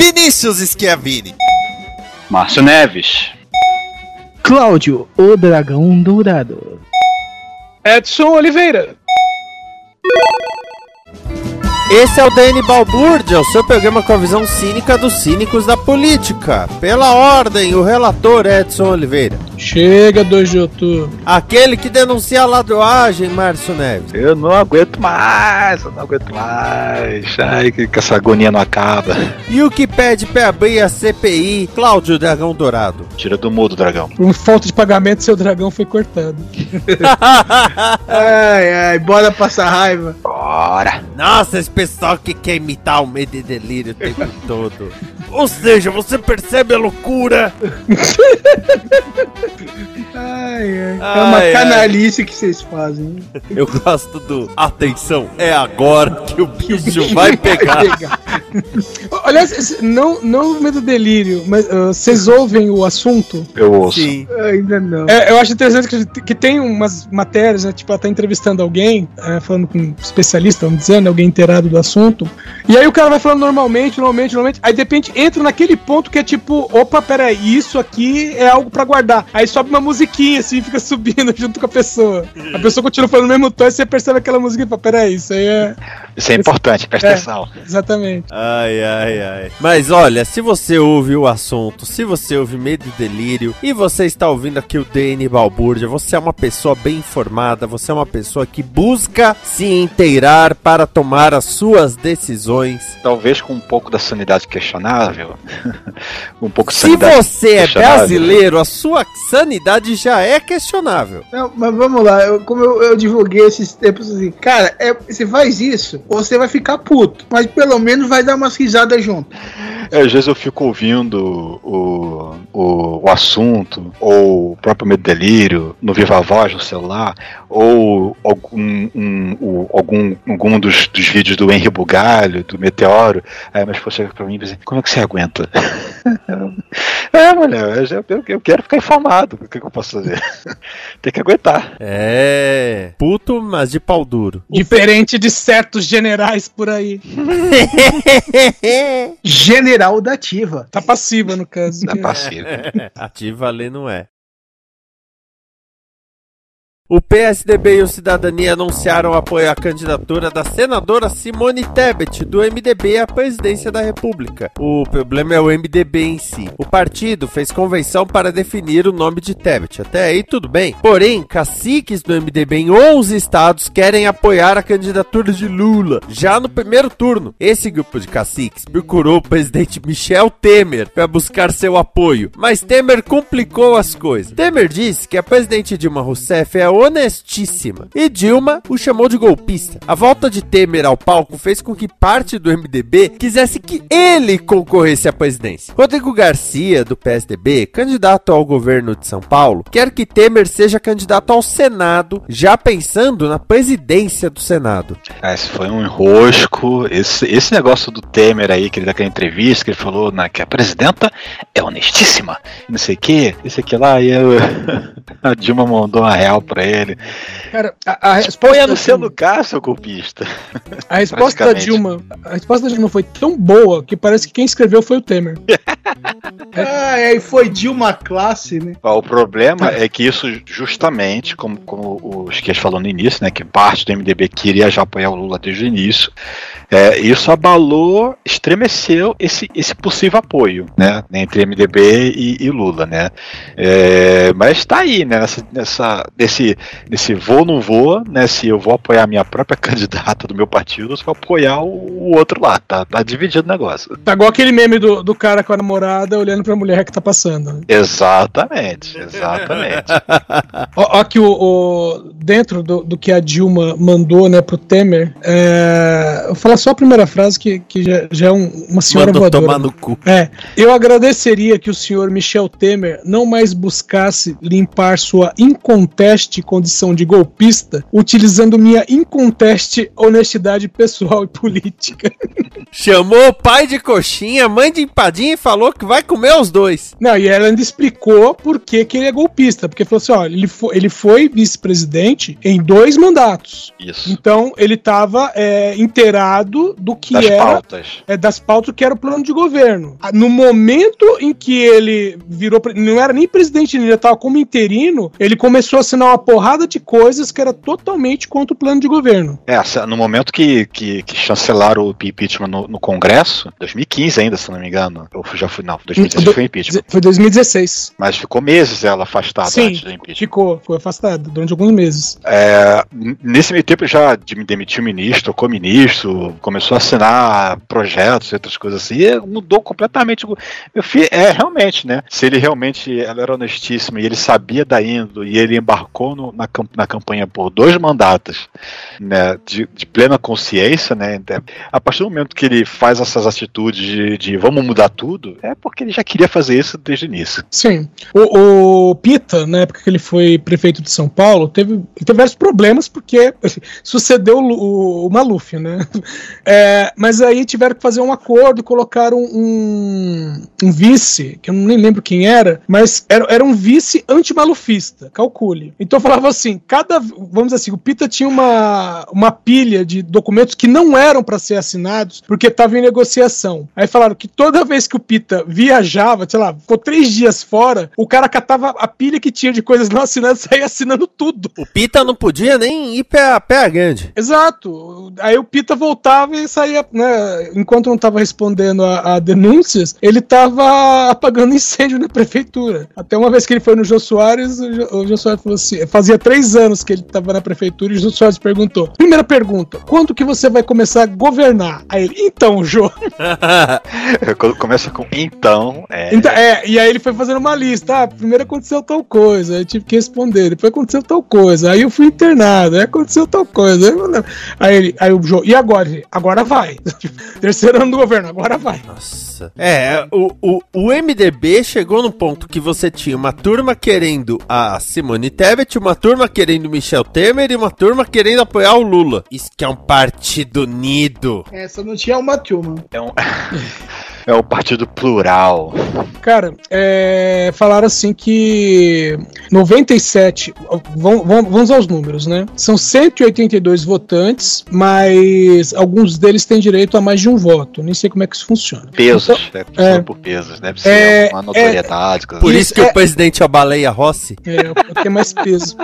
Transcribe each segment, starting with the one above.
Vinícius Schiavini. Márcio Neves. Cláudio, o dragão dourado. Edson Oliveira. Esse é o DN Balbúrdia, o seu programa com a visão cínica dos cínicos da política. Pela ordem, o relator Edson Oliveira. Chega 2 de outubro. Aquele que denuncia a ladroagem, Márcio Neves. Eu não aguento mais, eu não aguento mais. Ai, que, que essa agonia não acaba. E o que pede pra abrir a CPI, Cláudio Dragão Dourado. Tira do mudo, dragão. Por falta de pagamento, seu dragão foi cortado. Ai, ai, bora passar raiva. Bora. Nossa, esse pessoal que quer imitar o medo e delírio o tempo todo. Ou seja, você percebe a loucura? Ai, ai. é Ai, uma ai. canalice que vocês fazem. Eu gosto do. Atenção, é agora que o bicho vai pegar. Aliás, esse- não, não medo delírio, mas ah, vocês ouvem o assunto? Eu ouço. Sim. Ainda não. É, eu acho interessante que, que tem umas matérias, né? Tipo, ela tá entrevistando alguém, é, falando com um especialista, vamos dizer, né, alguém inteirado do assunto. E aí o cara vai falando normalmente, normalmente, normalmente. Aí de repente entra naquele ponto que é tipo, opa, peraí, isso aqui é algo pra guardar. Aí sobe uma musiquinha assim, fica subindo junto com a pessoa. A pessoa continua falando o mesmo tom e você percebe aquela musiquinha e fala, peraí, isso aí é. Isso é importante, presta É. atenção. Exatamente. Ai, ai, ai. Mas olha, se você ouve o assunto, se você ouve Medo e Delírio e você está ouvindo aqui o DN Balbúrdia, você é uma pessoa bem informada, você é uma pessoa que busca se inteirar para tomar as suas decisões. Talvez com um pouco da sanidade questionável. um pouco de Se sanidade você é brasileiro, a sua sanidade já é questionável. Não, mas vamos lá, eu- como eu, eu divulguei esses tempos assim, cara, é, você faz isso, você vai ficar puto, mas pelo menos vai dar umas risadas junto. É, às vezes eu fico ouvindo o, o, o assunto, ou o próprio Medo Delírio, no Viva Voz, no celular, ou algum, um, o- algum, algum dos, dos vídeos do Henry Bugalho, do Meteoro. Aí mas pessoa chega pra mim e diz assim, como é que você aguenta? é, mulher, eu, eu- eu quero ficar informado. O que, que eu posso fazer? Tem que aguentar. É. Puto, mas de pau duro. Diferente de certos generais por aí. General da Ativa. Tá passiva, no caso. Não é passivo. Ativa a lei não é. O PSDB e o Cidadania anunciaram apoio à candidatura da senadora Simone Tebet, do MDB, à presidência da República. O problema é o MDB em si. O partido fez convenção para definir o nome de Tebet. Até aí tudo bem. Porém, caciques do MDB em 11 estados querem apoiar a candidatura de Lula, já no primeiro turno. Esse grupo de caciques procurou o presidente Michel Temer para buscar seu apoio, mas Temer complicou as coisas. Temer disse que a presidente Dilma Rousseff é honestíssima. E Dilma o chamou de golpista. A volta de Temer ao palco fez com que parte do MDB quisesse que ele concorresse à presidência. Rodrigo Garcia, do PSDB, candidato ao governo de São Paulo, quer que Temer seja candidato ao Senado, já pensando na presidência do Senado. Ah, esse foi um enrosco. Esse, esse negócio do Temer aí, que ele daquela entrevista, que ele falou na, que a presidenta é honestíssima, não sei o que, isso aqui lá, e eu, a Dilma mandou uma real pra ele. Cara, a, a resposta. Põe no seu lugar, seu golpista. A resposta da Dilma. A resposta da Dilma foi tão boa que parece que quem escreveu foi o Temer. Ah, e aí foi Dilma classe, né? O problema é que isso, justamente, como, como o Esquias falou no início, né? Que parte do MDB queria já apoiar o Lula desde o início. É, isso abalou, estremeceu esse, esse possível apoio, né? Entre MDB e, e Lula, né? É, mas está aí, né? Nessa, nessa, nesse, nesse vou não vou, né? Se eu vou apoiar a minha própria candidata do meu partido, ou se vou apoiar o, o outro lá. Tá, tá dividido o negócio. Tá igual aquele meme do, do cara com a namorada olhando pra mulher que tá passando. né? Exatamente, exatamente. Ó, ó que o, o- dentro do, do que a Dilma mandou, né, pro Temer, é, eu vou falar só a primeira frase que, que já, já é um- uma senhora Mandou voadora. tomar no cu. É, eu agradeceria que o senhor Michel Temer não mais buscasse limpar sua inconteste condição de golpista, utilizando minha inconteste honestidade pessoal e política. Chamou o pai de coxinha, mãe de empadinha e falou que vai comer os dois. Não, e ela ainda explicou por que, que ele é golpista. Porque falou assim: ó, ele foi, ele foi vice-presidente em dois mandatos. Isso. Então ele estava inteirado do que Das era. pautas. É, das pautas que era o plano de governo. Ah, No momento em que ele virou. Não era nem presidente, ele já estava como interino, ele começou a assinar uma porrada de coisas que era totalmente contra o plano de governo. É, no momento que, que, que chancelaram o impeachment no, no Congresso, 2015 ainda, se não me engano, ou já fui, não, 2016 foi impeachment. Foi 2016. Mas ficou meses ela afastada Sim, antes do impeachment. ficou, foi afastado durante alguns meses. É, nesse meio tempo já de- demitiu o ministro, co-ministro, começou a assinar projetos e outras coisas assim, e mudou completamente. Meu filho, é realmente, né? Se ele realmente ela era honestíssimo e ele sabia da índole e ele embarcou no- na, na campanha por dois mandatos, né? De, de plena consciência, né? então, A partir do momento que ele faz essas atitudes de, de vamos mudar tudo, é porque ele já queria fazer isso desde o início. Sim. O, o Pita, na época que ele foi prefeito de São Paulo, teve, teve vários problemas porque sucedeu o, o, o Maluf, né? É, mas aí tiveram que fazer um acordo, colocaram um, um vice, que eu nem lembro quem era, mas era, era um vice antimalufista, calcule. Então falava assim, cada, vamos dizer assim, o Pita tinha uma, uma pilha de documentos que não eram para ser assinados porque estava em negociação. Aí falaram que toda vez que o Pita viajava, sei lá, ficou três dias fora, o cara catava a pilha que tinha de coisas não assinadas e saía assinando tudo. O Pita não podia nem ir pé, pé grande. Exato. Aí o Pita voltava e saía, né? Enquanto não estava respondendo a, a denúncias, ele estava apagando incêndio na prefeitura. Até uma vez que ele foi no Jô Soares, o Jô, o Jô Soares falou assim: fazia três anos que ele estava na prefeitura e o Jô Soares perguntou: primeira pergunta, quando que você vai começar a governar? Aí ele, então, Jô. Quando Começa com então, é, Então, é, e aí ele foi fazendo uma lista. Ah, primeiro aconteceu tal coisa, aí eu tive que responder. Depois aconteceu tal coisa, aí eu fui internado, aí aconteceu tal coisa. Aí, ele, aí o Jô, e agora? Agora vai. Terceiro ano do governo, agora vai. Nossa. É, o, o, o MDB chegou no ponto que você tinha uma turma querendo a Simone Tebet, uma turma querendo o Michel Temer e uma turma querendo apoiar o Lula. Isso que é um partido unido. Essa não tinha uma turma. é um, é um partido plural. Cara, é, falaram assim que 97. Vamos, aos números, né? São 182 votantes, mas alguns deles têm direito a mais de um voto. Nem sei como é que isso funciona. Pesos, Então, né? Funciona é. por pesos, deve ser É, uma notoriedade. coisa Por assim. isso que é- o presidente é a baleia Rossi. É, o que é mais peso.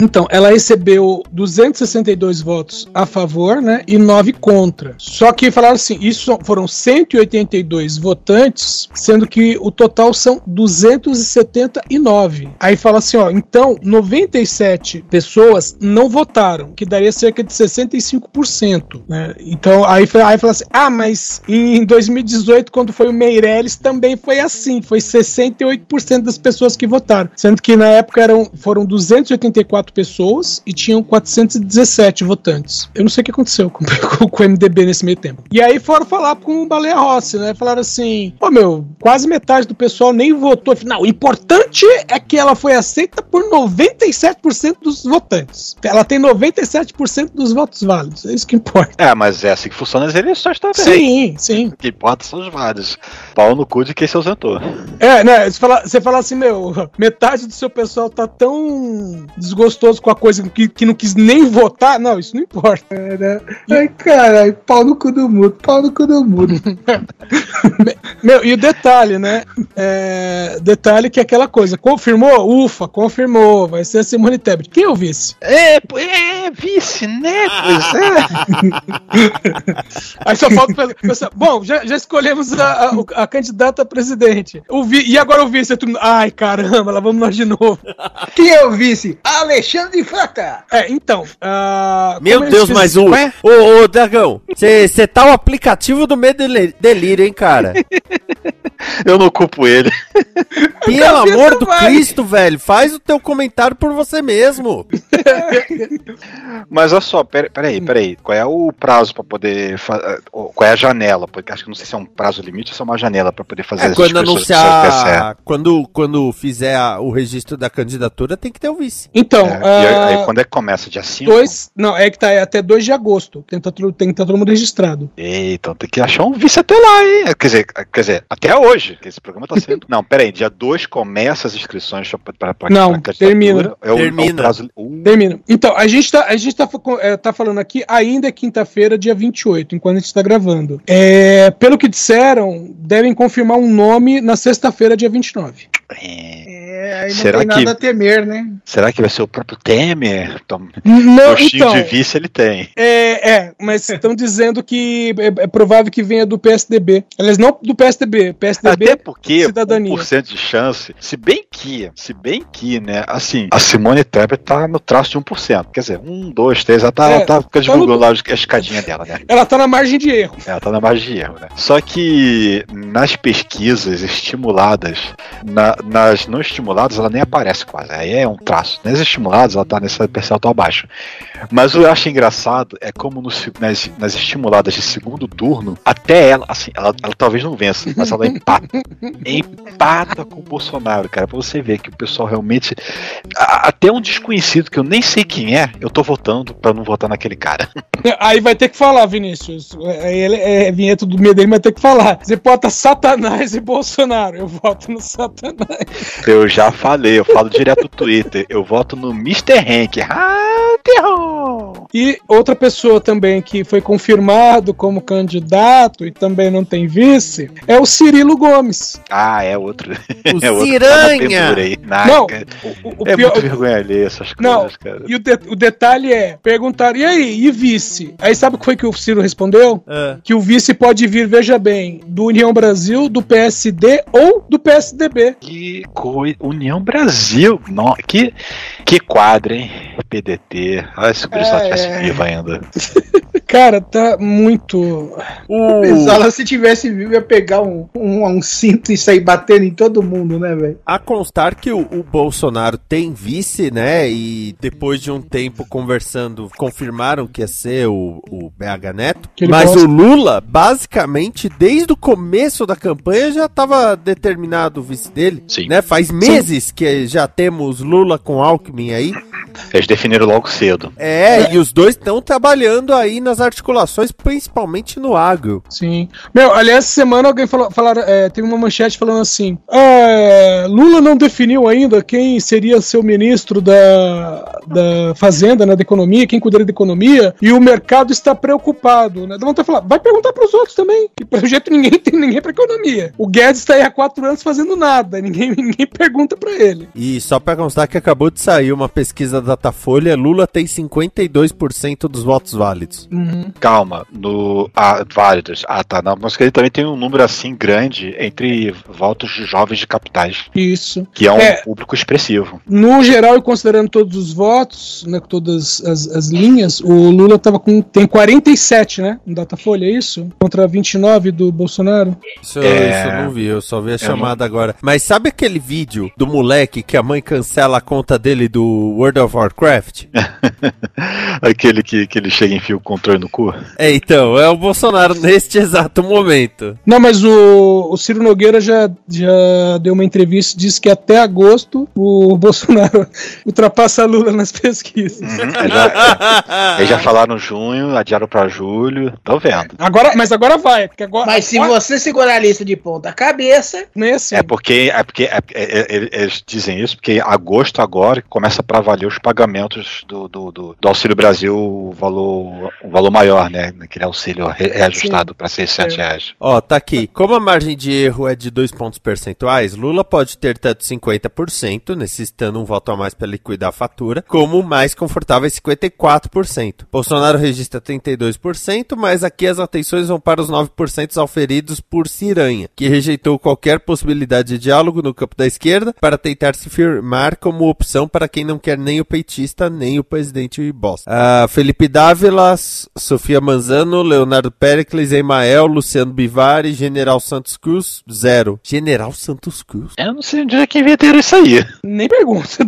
Então, ela recebeu 262 votos a favor, né? E 9 contra. Só que falaram assim: isso foram 182 252 votantes, sendo que o total são 279. Aí fala assim, ó, então 97 pessoas não votaram, que daria cerca de 65%, né? Então aí, aí fala assim, ah, mas em 2018, quando foi o Meirelles, também foi assim, foi 68% das pessoas que votaram, sendo que na época eram, foram 284 pessoas e tinham 417 votantes. Eu não sei o que aconteceu com, com, o MDB nesse meio tempo. E aí foram falar com o Baleia Rossi, né? Falaram assim: pô, meu, quase metade do pessoal nem votou. Não, o importante é que ela foi aceita por 97% dos votantes. Ela tem 97% dos votos válidos. É isso que importa. É, mas é assim que funciona as eleições também. Sim, sim. O que importa são os válidos. Pau no cu de quem se ausentou. É, né? Você fala, você fala assim, meu, metade do seu pessoal tá tão desgostoso com a coisa que, que não quis nem votar. Não, isso não importa. É, né? Ai, caralho, pau no cu do mundo, pau no cu do mundo. meu, e o detalhe, né? É, detalhe que é aquela coisa, confirmou? Ufa, confirmou, vai ser a Simone Tebet. Quem é o vice? É, é vice, né? Pois é. Aí só falta pensar, bom, já, já escolhemos a, a, a, candidata a presidente. O vi, e agora o vice? Ai, caramba, lá vamos nós de novo. Quem é o vice? Alexandre Frota. É, então. Uh, Meu Deus, mas o. Ô, ô, Dragão, você tá o aplicativo do medo delírio, hein, cara? Eu não culpo ele. Pelo amor do vai. Cristo, velho, faz o teu comentário por você mesmo. Mas olha só, peraí, peraí, peraí. Qual é o prazo para poder. Qual é a janela? Porque acho que não sei se é um prazo limite ou se é uma janela para poder fazer é, quando anunciar. Quando, quando fizer o registro da candidatura, tem que ter o vice. Então. É, uh... aí, aí, quando é que começa? Dia 5? Dois, não, é que tá é até 2 de agosto. Tem que estar tá, tá todo mundo registrado. Eita, então tem que achar um vice até lá, hein? Quer dizer, quer dizer até hoje, que esse programa tá sendo. não, peraí, dia 2 começa as inscrições para Não, termina. É o, termina. É o prazo... uh. Termina. Então, a gente tá, a gente tá, é, tá falando aqui, ainda é quinta-feira, dia 28, enquanto a gente tá gravando. É, pelo que disseram, devem confirmar um nome na sexta-feira, dia 29. É, aí não Será tem que... nada a temer, né? Será que vai ser o próprio Temer? Tom... Não, então, de vice ele tem. É, é mas estão dizendo que é, é, provável que venha do PSDB. Aliás, não do PSDB, PSDB Até porque cidadania. 1% de chance, se bem que, se bem que, né, assim, a Simone Tebet tá no traço de 1%. Quer dizer, 1, 2, 3, ela tá, é, ela tá, tá divulgando no... lá a escadinha dela, né? Ela tá na margem de erro. Ela tá na margem de erro, né? Só que nas pesquisas estimuladas, na, nas não estimuladas, ela nem aparece quase. Aí é um traço. Nas estimuladas, ela tá nesse percentual abaixo. Mas o que eu acho engraçado é como no, nas, nas estimuladas de segundo turno, até ela, assim, ela, ela talvez não vença, mas ela empata. empata com o Bolsonaro, cara. Pra você ver que o pessoal realmente. Até um desconhecido que eu nem sei quem é, eu tô votando pra não votar naquele cara. Aí vai ter que falar, Vinícius. Aí ele é vinheta do medo dele, vai ter que falar. Você bota Satanás e Bolsonaro. Eu voto no Satanás. Eu já falei, eu falo direto no Twitter. Eu voto no Mr. Hank. Ah, terror! E outra pessoa também que foi confirmado como candidato e também não tem vice é o Cirilo Gomes. Ah, é outro. O é outro Ciranha! Tá não, o, o, é pior... muito vergonha alheia essas coisas, não, cara. E o, de, o detalhe é, perguntaram, e aí, e vice? Aí sabe o que foi que o Ciro respondeu? É. Que o vice pode vir, veja bem, do União Brasil, do PSD ou do PSDB. Que coisa. União Brasil. No, que, que quadro, hein? PDT. Olha se o Grisado é, tivesse vivo ainda. Cara, tá muito. O Pessoal, se tivesse vivo, ia pegar um, um, um, cinto e sair batendo em todo mundo, né, velho? A constar que o, o, Bolsonaro tem vice, né? E depois de um tempo conversando, confirmaram que ia ser o, o BH Neto. Mas gosta. o Lula, basicamente, desde o começo da campanha, já estava determinado o vice dele. Sim. Né? Faz meses Sim. que já temos Lula com Alckmin aí. Eles definiram logo cedo. É, é. e os dois estão trabalhando aí nas articulações, principalmente no agro. Sim. Meu, aliás, essa semana alguém falou, falaram, é, teve uma manchete falando assim: é, Lula não definiu ainda quem seria seu ministro da, da Fazenda, né, da Economia, quem cuidaria da economia, e o mercado está preocupado, né? Dá vontade de falar, vai perguntar para os outros também, que pelo jeito ninguém tem ninguém para economia. O Guedes está aí há quatro anos fazendo nada, ninguém, ninguém pergunta para ele. E só para constar que acabou de sair uma pesquisa Datafolha, Lula tem 52% dos votos válidos. Uhum. Calma, no. Ah, válidos. Ah, tá. Não, mas que ele também tem um número assim grande entre votos de jovens de capitais. Isso. Que é um É. público expressivo. No geral, e considerando todos os votos, né, com todas as, as linhas, o Lula tava com, tem 47, né? No Datafolha, é isso? Contra 29 do Bolsonaro. Isso, É. isso eu não vi, eu só vi a Eu chamada agora. Mas sabe aquele vídeo do moleque que a mãe cancela a conta dele do World of Warcraft? Aquele que, que ele chega e enfia o no cu. É, então, é o Bolsonaro neste exato momento. Não, mas o, o Ciro Nogueira já, já deu uma entrevista e disse que até agosto o Bolsonaro ultrapassa Lula nas pesquisas. Eles já, eles já falaram junho, adiaram pra julho. Tô vendo. Agora, mas agora vai, porque agora. Mas se agora- você segurar a lista de ponta cabeça, não é assim. É porque, é porque é- é- é- eles dizem isso porque agosto agora começa para valer os pagamentos do, do, do- do Auxílio Brasil, o valor, o valor maior, né? Aquele auxílio re- reajustado para 600 reais. Ó, tá aqui. Como a margem de erro é de 2 pontos percentuais, Lula pode ter tanto 50%, necessitando um voto a mais para liquidar a fatura, como mais confortável 54%. Bolsonaro registra 32%, mas aqui as atenções vão para os 9% auferidos por Ciranha, que rejeitou qualquer possibilidade de diálogo no campo da esquerda para tentar se firmar como opção para quem não quer nem o peitista, nem o presidente bosta. Ah, Felipe Dávila, S- Sofia Manzano, Leonardo Pericles, Emael, Luciano Bivari, General Santos Cruz, zero. General Santos Cruz? Eu não sei onde é que inventaram isso aí. Nem pergunta.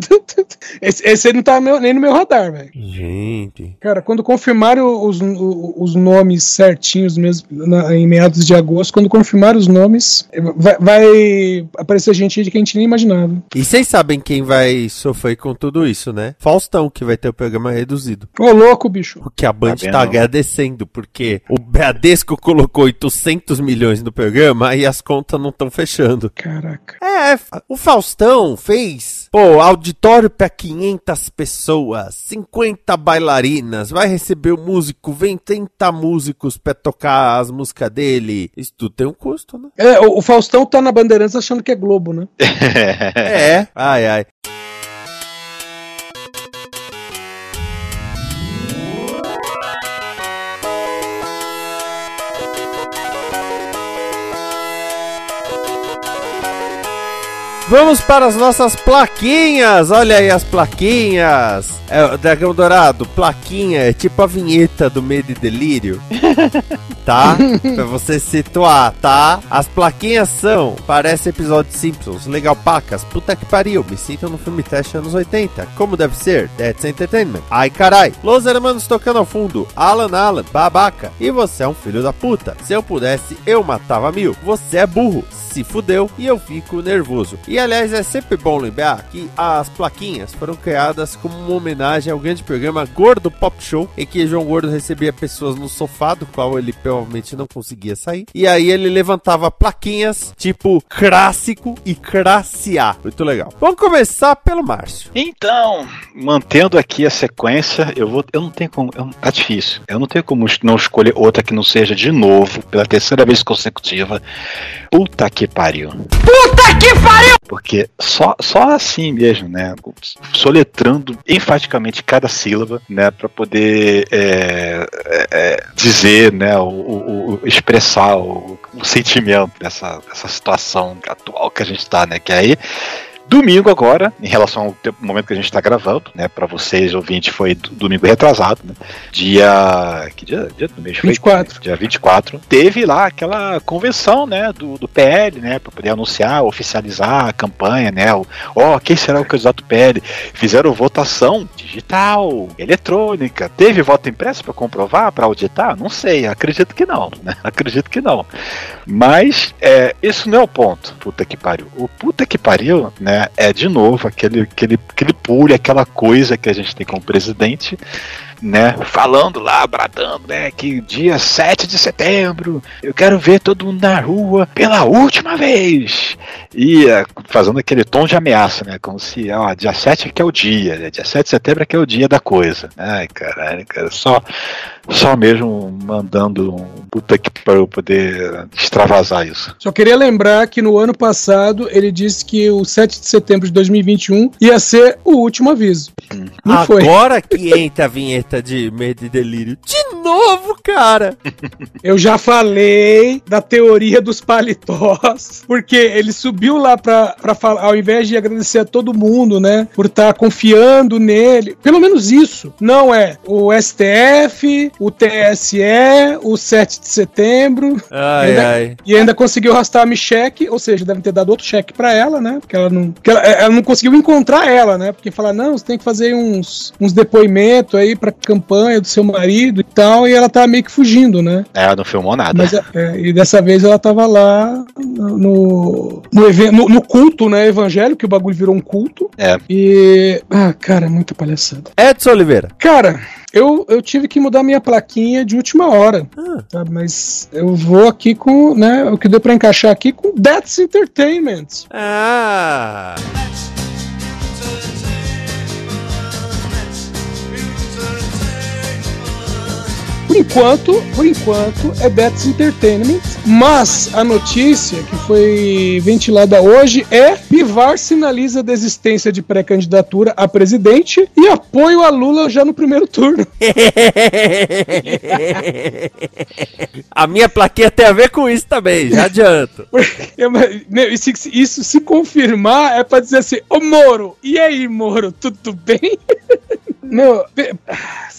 Esse, esse não tá meu- nem no meu radar, velho. Gente. Cara, quando confirmarem os, os, nomes certinhos mesmo, na- em meados de agosto, quando confirmarem os nomes, vai, vai aparecer gente de que a gente nem imaginava. E vocês sabem quem vai sofrer com tudo isso, né? Faustão, que vai ter o programa reduzido. Ô, louco, bicho. O que a Band Tá tá agradecendo, porque o Bradesco colocou 800 milhões no programa e as contas não estão fechando. Caraca. É, o Faustão fez, pô, auditório pra 500 pessoas, 50 bailarinas, vai receber o músico, vem 30 músicos pra tocar as músicas dele. Isso tudo tem um custo, né? É, o, o Faustão tá na Bandeirantes achando que é Globo, né? É. Ai, ai. Vamos para as nossas plaquinhas. Olha aí as plaquinhas. É o Dragão Dourado, plaquinha, é tipo a vinheta do Medo e Delírio. tá? pra você situar, tá? As plaquinhas são, parece episódio de Simpsons, legal pacas, puta que pariu, me sinto no filme teste anos 80, como deve ser, That's Entertainment. Ai carai, Los Hermanos tocando ao fundo, Alan Alan, babaca, e você é um filho da puta. Se eu pudesse, eu matava mil. Você é burro, se fudeu e eu fico nervoso. E aliás, é sempre bom lembrar que as plaquinhas foram criadas como uma homenagem ao grande programa Gordo Pop Show, em que João Gordo recebia pessoas no sofá, do qual ele provavelmente não conseguia sair. E aí ele levantava plaquinhas tipo clássico e classe A. Muito legal. Vamos começar pelo Márcio. Então, mantendo aqui a sequência, eu vou. Eu não tenho como. eu- tá difícil. Eu não tenho como não escolher outra que não seja de novo, pela terceira vez consecutiva. Puta que pariu. Puta que pariu! Porque só, só assim mesmo, né? Soletrando enfaticamente cada sílaba, né? Pra poder é, é, é, dizer, né? O, o- o- expressar o, o sentimento dessa, dessa situação atual que a gente tá, né? Que aí. Domingo agora, em relação ao tempo- momento que a gente está gravando, né? Para vocês, ouvinte, foi do- domingo retrasado, né? Dia. Que dia, dia do mês foi? 24. Dia 24. Teve lá aquela convenção, né? Do, do PL, né? Para poder anunciar, oficializar a campanha, né? Ó, quem será o candidato PL? Fizeram votação digital, eletrônica. Teve voto impresso para comprovar, para auditar? Não sei, acredito que não, né? Acredito que não. Mas é, isso não é o ponto. Puta que pariu. O puta que pariu, né? É de novo aquele, aquele, aquele pulho, aquela coisa que a gente tem como presidente né, falando lá, bradando, né, que dia 7 de setembro eu quero ver todo mundo na rua pela última vez. E uh, fazendo aquele tom de ameaça, né, como se, ó, dia 7 é que é o dia, né, dia 7 de setembro é que é o dia da coisa. Ai, caralho, cara, só, só mesmo mandando um puta que para eu poder extravasar isso. Só queria lembrar que no ano passado ele disse que o 7 de setembro de 2021 ia ser o último aviso. Não Agora foi. que entra a vinheta de Medo e Delírio. De novo, cara! Eu já falei da teoria dos paletós, porque ele subiu lá pra, pra falar, ao invés de agradecer a todo mundo, né, por estar tá confiando nele, pelo menos isso. Não é o STF, o TSE, o 7 de setembro. Ai, ainda, ai. E ainda conseguiu arrastar a Micheque, ou seja, devem ter dado outro cheque pra ela, né? Porque ela não, porque ela, ela não conseguiu encontrar ela, né? Porque falar, não, você tem que fazer uns, uns depoimentos aí pra campanha do seu marido e tal, e ela tá meio que fugindo, né? É, ela não filmou nada. Mas, é, e dessa vez ela tava lá no, no, evento, no, no, culto, né, evangélico, que o bagulho virou um culto. É. E. Ah, cara, muita palhaçada. Edson Oliveira. Cara, eu, eu tive que mudar minha plaquinha de última hora. Ah. Tá? Mas eu vou aqui com, né? O que deu pra encaixar aqui com That's Entertainment. Ah! Por enquanto, por enquanto é Betts Entertainment, mas a notícia que foi ventilada hoje é Bivar sinaliza desistência de pré-candidatura a presidente e apoio a Lula já no primeiro turno. a minha plaquinha tem a ver com isso também, já adianto. Isso, isso se confirmar é para dizer assim, ô Moro, e aí Moro, tudo bem? Meu,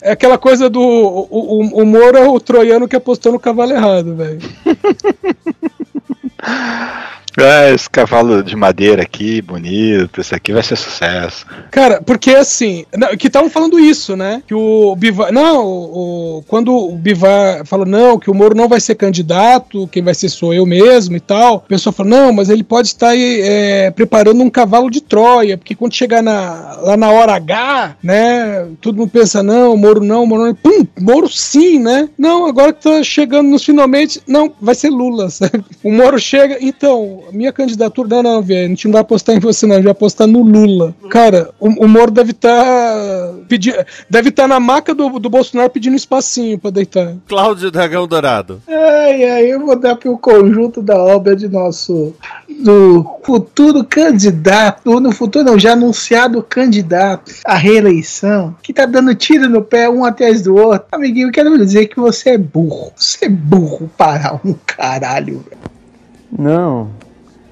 é aquela coisa do. O, o, o Moro é o troiano que apostou no cavalo errado, velho. É, esse cavalo de madeira aqui, bonito, esse aqui vai ser sucesso. Cara, porque assim, que estavam falando isso, né? Que o Bivar. Não, o, quando o Bivar falou, não, que o Moro não vai ser candidato, quem vai ser sou eu mesmo e tal. O pessoal falou, não, mas ele pode estar aí, é, preparando um cavalo de Troia, porque quando chegar na, lá na hora H, né? Todo mundo pensa, não, Moro não, Moro não. Pum, Moro sim, né? Não, agora que tá chegando nos finalmente, não, vai ser Lula, sabe? O Moro chega, então, minha candidatura. Não, não, velho. A gente não vai apostar em você, não. A gente vai apostar no Lula. Cara, o, o Moro deve estar. Tá deve estar tá na maca do, do Bolsonaro pedindo espacinho pra deitar. Cláudio Dragão Dourado. Ai, ai, eu vou dar pro conjunto da obra de nosso. do futuro candidato. No futuro, não, já anunciado candidato à reeleição. Que tá dando tiro no pé um atrás do outro. Amiguinho, eu quero dizer que você é burro. Você é burro para um caralho, velho. Não,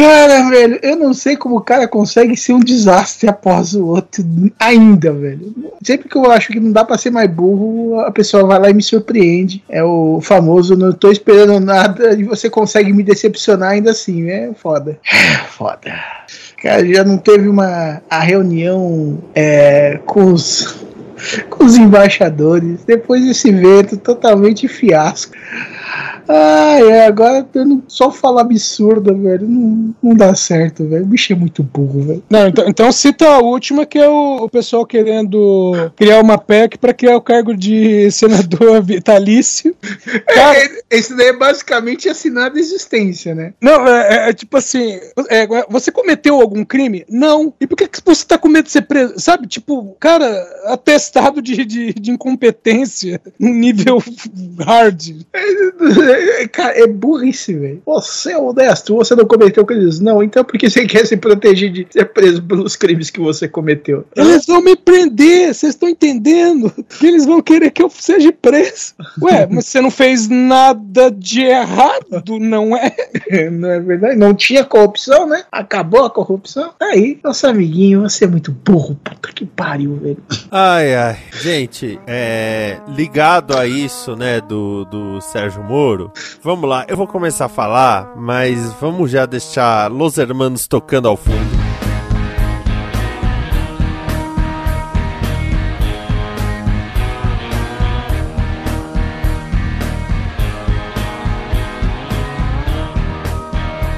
Cara, velho, eu não sei como o cara consegue ser um desastre após o outro ainda, velho. Sempre que eu acho que não dá para ser mais burro, a pessoa vai lá e me surpreende. É o famoso, não tô esperando nada e você consegue me decepcionar ainda assim, é foda. Foda. Cara, já não teve uma a reunião é, com os com os embaixadores depois desse evento totalmente fiasco. Ah, é, agora só falar absurda, velho. Não, não dá certo, velho. O bicho é muito burro, velho. Não, então, então cita a última, que é o, o pessoal querendo criar uma PEC para criar o cargo de senador vitalício. Cara, é, esse daí é basicamente assinar a desistência, né? Não, é, é, é tipo assim: é, você cometeu algum crime? Não. E por que, que você tá com medo de ser preso? Sabe, tipo, cara, atestado de, de, de incompetência no nível hard. É, é, cara, é burrice, velho. Você é honesto, você não cometeu crimes. Não, então por que você quer se proteger de ser preso pelos crimes que você cometeu? Eles vão me prender, vocês estão entendendo? Que eles vão querer que eu seja preso. Ué, mas você não fez nada de errado, não é? Não é verdade? Não tinha corrupção, né? Acabou a corrupção. Aí, nosso amiguinho, você é muito burro, puta que pariu, velho. Ai, ai ai. Gente, é, ligado a isso, né, do, do Sérgio Moro, vamos lá, eu vou começar a falar, mas vamos já deixar Los Hermanos tocando ao fundo.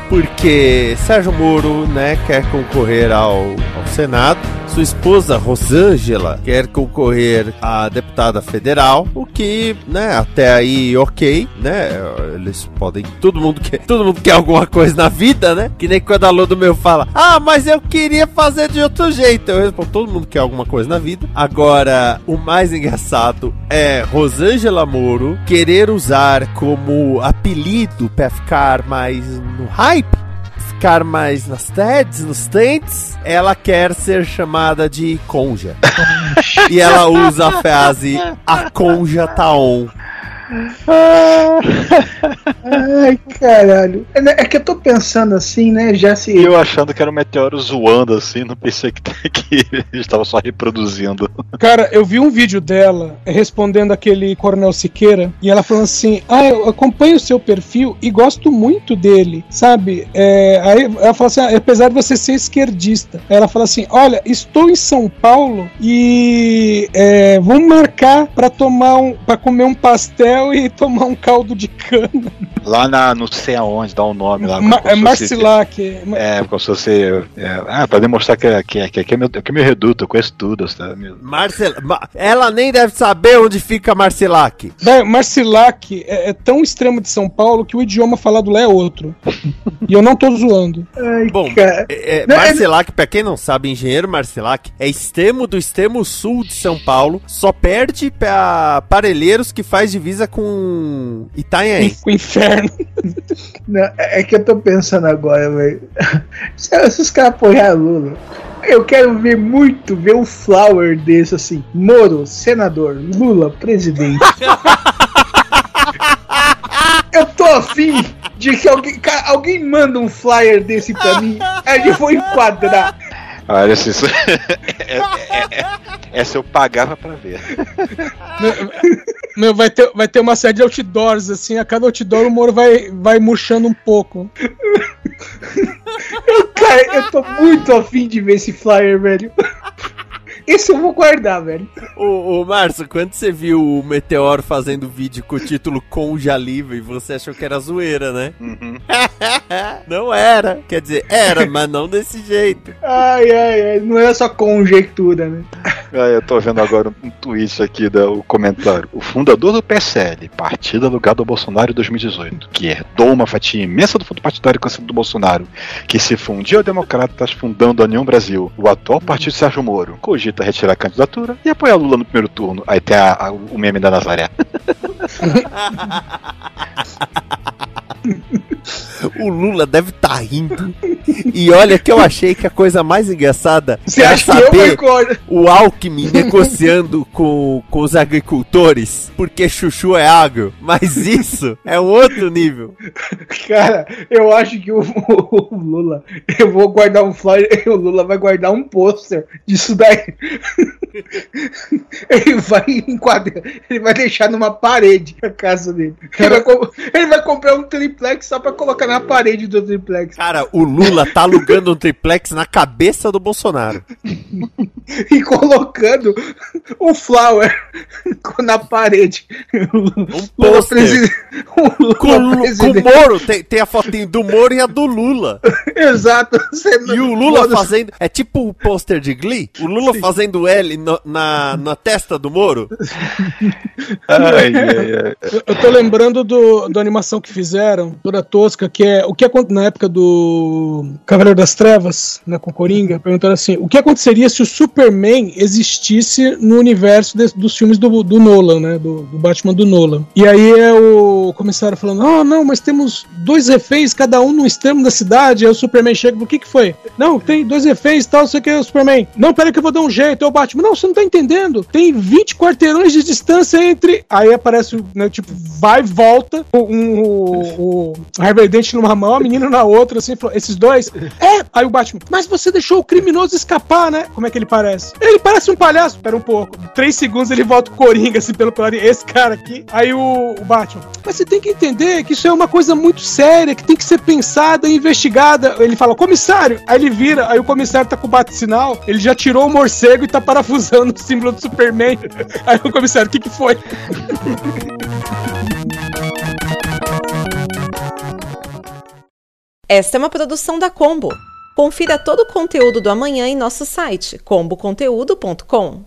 Porque Sérgio Moro, né, quer concorrer ao, ao Senado, sua esposa, Rosângela, quer concorrer a deputada federal, o que, né, até aí ok, né? Eles podem. Todo mundo quer, todo mundo quer alguma coisa na vida, né? Que nem quando a Lodo meu fala: Ah, mas eu queria fazer de outro jeito. Eu respondo: todo mundo quer alguma coisa na vida. Agora, o mais engraçado é Rosângela Moro querer usar como apelido pra ficar mais no hype ficar mais nas TEDs, nos tentes, ela quer ser chamada de conja. e ela usa a frase a conja tá on. Ai, caralho. É, né, é que eu tô pensando assim, né? Já se. Eu achando que era um meteoro zoando assim, não pensei que, que ele estava só reproduzindo. Cara, eu vi um vídeo dela respondendo aquele Coronel Siqueira e ela falando assim: Ah, eu acompanho o seu perfil e gosto muito dele, sabe? É, aí ela fala assim: ah, apesar de você ser esquerdista, ela fala assim: Olha, estou em São Paulo e é, vamos marcar para tomar um, para comer um pastel e tomar um caldo de cana. Lá na, não sei aonde, dá um nome lá. Ma é Marcilac. É, como se fosse. É, ah, pra demonstrar que, que, que, que, é meu, que é meu reduto, eu conheço tudo. Marcel, ela nem deve saber onde fica Marcilac. Marcilac é, é, tão extremo de São Paulo que o idioma falado lá é outro. e eu não tô zoando. Ai, Bom, é, é, Marcilac, pra quem não sabe, engenheiro Marcilac é extremo do extremo sul de São Paulo, só perde pra Parelheiros que faz divisa com Itanhaém. Com o inferno. Não, é que eu tô pensando agora, velho. Se, os caras apoiarem Lula, eu quero ver muito ver um flower desse assim. Moro, senador. Lula, presidente. eu tô afim de que alguém, alguém manda um flyer desse pra mim. Aí eu vou enquadrar. Olha, se isso. é, é, é, se eu pagava pra ver. Meu, vai, ter, vai ter uma série de outdoors, assim, a cada outdoor o Moro vai, vai murchando um pouco. Eu, cara, eu tô muito afim de ver esse flyer, velho. Esse eu vou guardar, velho. Ô, ô Márcio, quando você viu o Meteoro fazendo vídeo com o título Conja Livre, você achou que era zoeira, né? Uhum. não era. Quer dizer, era, mas não desse jeito. Ai, ai, ai. Não é só conjectura, né? Ah, eu tô vendo agora um tweet aqui do comentário. O fundador do PSL, partido alugado ao Bolsonaro em 2018, que herdou uma fatia imensa do fundo partidário conhecido do Bolsonaro, que se fundiu a Democratas fundando a União Brasil, o atual partido Sérgio Moro, cogita retirar a candidatura e apoiar Lula no primeiro turno. Aí tem a, a, o meme da Nazaré. o Lula deve estar tá rindo. E olha que eu achei que a coisa mais engraçada Você era saber o Alckmin negociando com, com os agricultores, porque chuchu é agro. Mas isso é um outro nível. Cara, eu acho que o, o, o Lula, eu vou guardar um flyer, o Lula vai guardar um pôster disso daí. ele vai enquadrar, ele vai deixar numa parede a casa dele. Ele vai, ele vai comprar um triplex só pra colocar na parede do triplex. Cara, o Lula tá alugando um triplex na cabeça do Bolsonaro. e colocando um flower na parede. Um pôster. Com, com o Moro. Tem, tem a fotinho do Moro e a do Lula. Exato. e o Lula fazendo. É tipo o pôster de Glee. O Lula Sim. fazendo L no, na, na testa do Moro. ai, ai, ai. Eu tô lembrando do, da animação que fizeram, toda tosca, que é o que na época do Cavaleiro das Trevas, né, com Coringa, perguntaram assim: o que aconteceria se o Superman existisse no universo de, dos filmes do, do Nolan, né, do, do, Batman do Nolan? E aí é o comissário falando: ah, oh, não, mas temos dois reféns, cada um no extremo da cidade. Aí o Superman chega: o que que foi? Não, tem dois reféns e tal, sei que é o Superman. Não, peraí que eu vou dar um jeito. É o Batman: não, você não tá entendendo. Tem 20 quarteirões de distância entre. Aí aparece, né, tipo, vai e volta um, o, o Harvey Dent numa mão, a menina na outra, assim, falou, esses dois? É! Aí o Batman, mas você deixou o criminoso escapar, né? Como é que ele parece? Ele parece um palhaço. Espera um pouco. Três segundos ele volta o Coringa, assim, pelo plano. Esse cara aqui. Aí o, o, Batman, mas você tem que entender que isso é uma coisa muito séria, que tem que ser pensada e investigada. Ele fala, comissário! Aí ele vira, aí o comissário tá com o bate-sinal, ele já tirou o morcego e tá parafusando o símbolo do Superman. Aí o comissário, o que que foi? Esta é uma produção da Combo. Confira todo o conteúdo do amanhã em nosso site comboconteúdo.com.